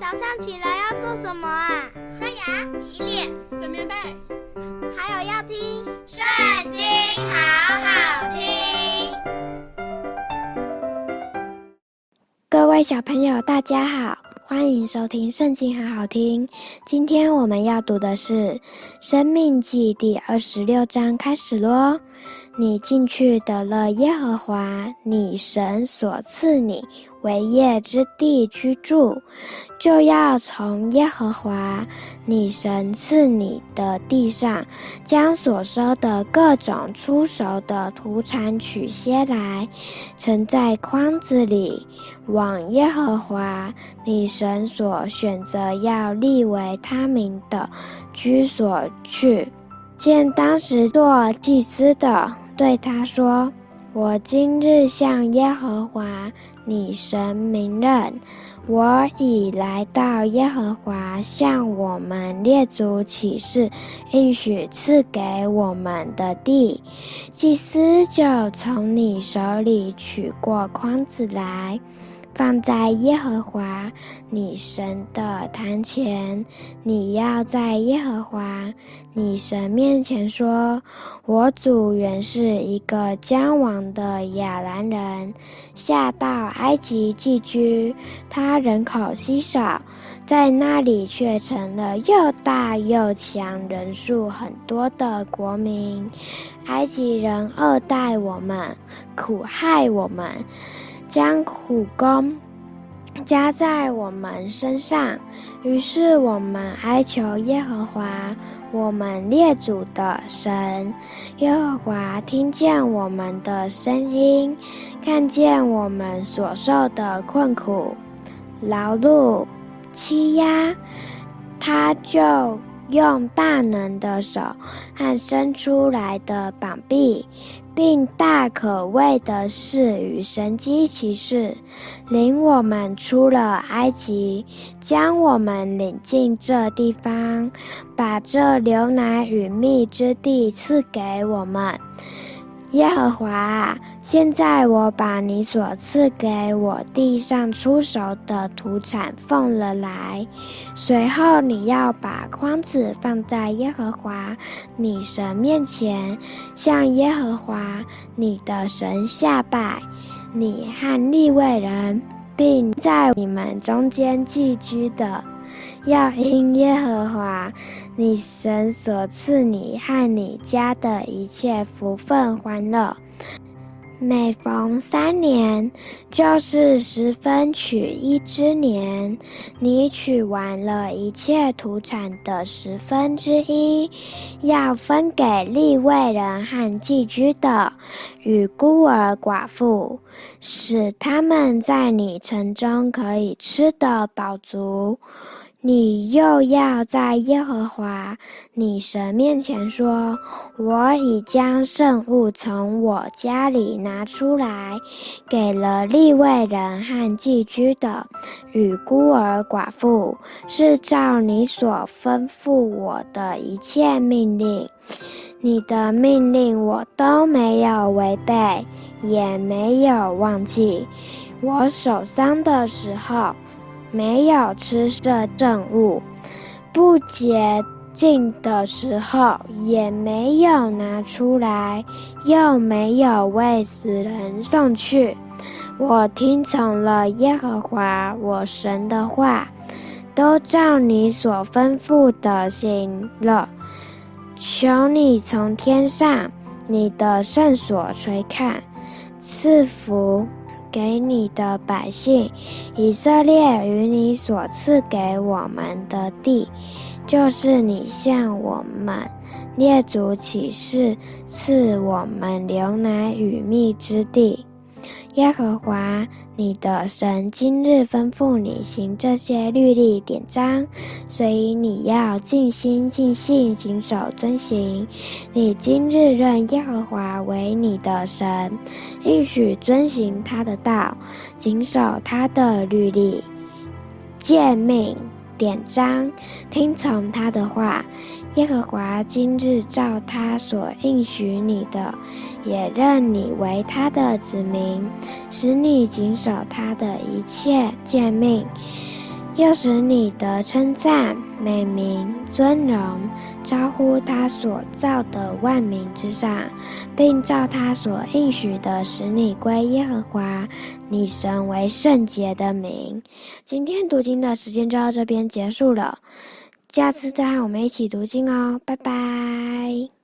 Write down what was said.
早上起来要做什么啊？刷牙、洗脸、整棉被，还有要听《圣经》，好好听。各位小朋友，大家好，欢迎收听《圣经》，好好听。今天我们要读的是《生命记》第二十六章，开始喽。你进去得了耶和华你神所赐你为业之地居住，就要从耶和华你神赐你的地上，将所收的各种初熟的土产取些来，盛在筐子里，往耶和华你神所选择要立为他名的居所去。见当时做祭司的，对他说：“我今日向耶和华你神明认，我已来到耶和华向我们列祖起誓应许赐给我们的地。”祭司就从你手里取过筐子来。放在耶和华你神的坛前，你要在耶和华你神面前说：“我祖原是一个将亡的亚兰人，下到埃及寄居，他人口稀少，在那里却成了又大又强、人数很多的国民。埃及人二待我们，苦害我们。”将苦工加在我们身上，于是我们哀求耶和华我们列祖的神。耶和华听见我们的声音，看见我们所受的困苦、劳碌、欺压，他就用大能的手和伸出来的膀臂。并大可畏的事与神机骑士，领我们出了埃及，将我们领进这地方，把这牛奶与蜜之地赐给我们。耶和华，现在我把你所赐给我地上初熟的土产奉了来。随后你要把筐子放在耶和华你神面前，向耶和华你的神下拜。你和利未人，并在你们中间寄居的。要因耶和华你神所赐你和你家的一切福分欢乐。每逢三年，就是十分取一之年，你取完了一切土产的十分之一，要分给立位人和寄居的与孤儿寡妇，使他们在你城中可以吃得饱足。你又要在耶和华你神面前说：“我已将圣物从我家里拿出来，给了立位人和寄居的与孤儿寡妇，是照你所吩咐我的一切命令。你的命令我都没有违背，也没有忘记。我守丧的时候。”没有吃这证物，不洁净的时候也没有拿出来，又没有为死人送去。我听从了耶和华我神的话，都照你所吩咐的行了。求你从天上你的圣所垂看，赐福。给你的百姓以色列与你所赐给我们的地，就是你向我们列祖起誓赐我们牛奶与蜜之地。耶和华你的神今日吩咐你行这些律例典章，所以你要尽心尽性谨守遵行。你今日认耶和华为你的神，应许遵行他的道，谨守他的律例、诫命。典章，听从他的话。耶和华今日照他所应许你的，也认你为他的子民，使你谨守他的一切诫命，要使你得称赞、美名、尊荣，超乎他所造的万民之上，并照他所应许的，使你归耶和华你神为圣洁的民。今天读经的时间就到这边结束了，下次再和我们一起读经哦，拜拜。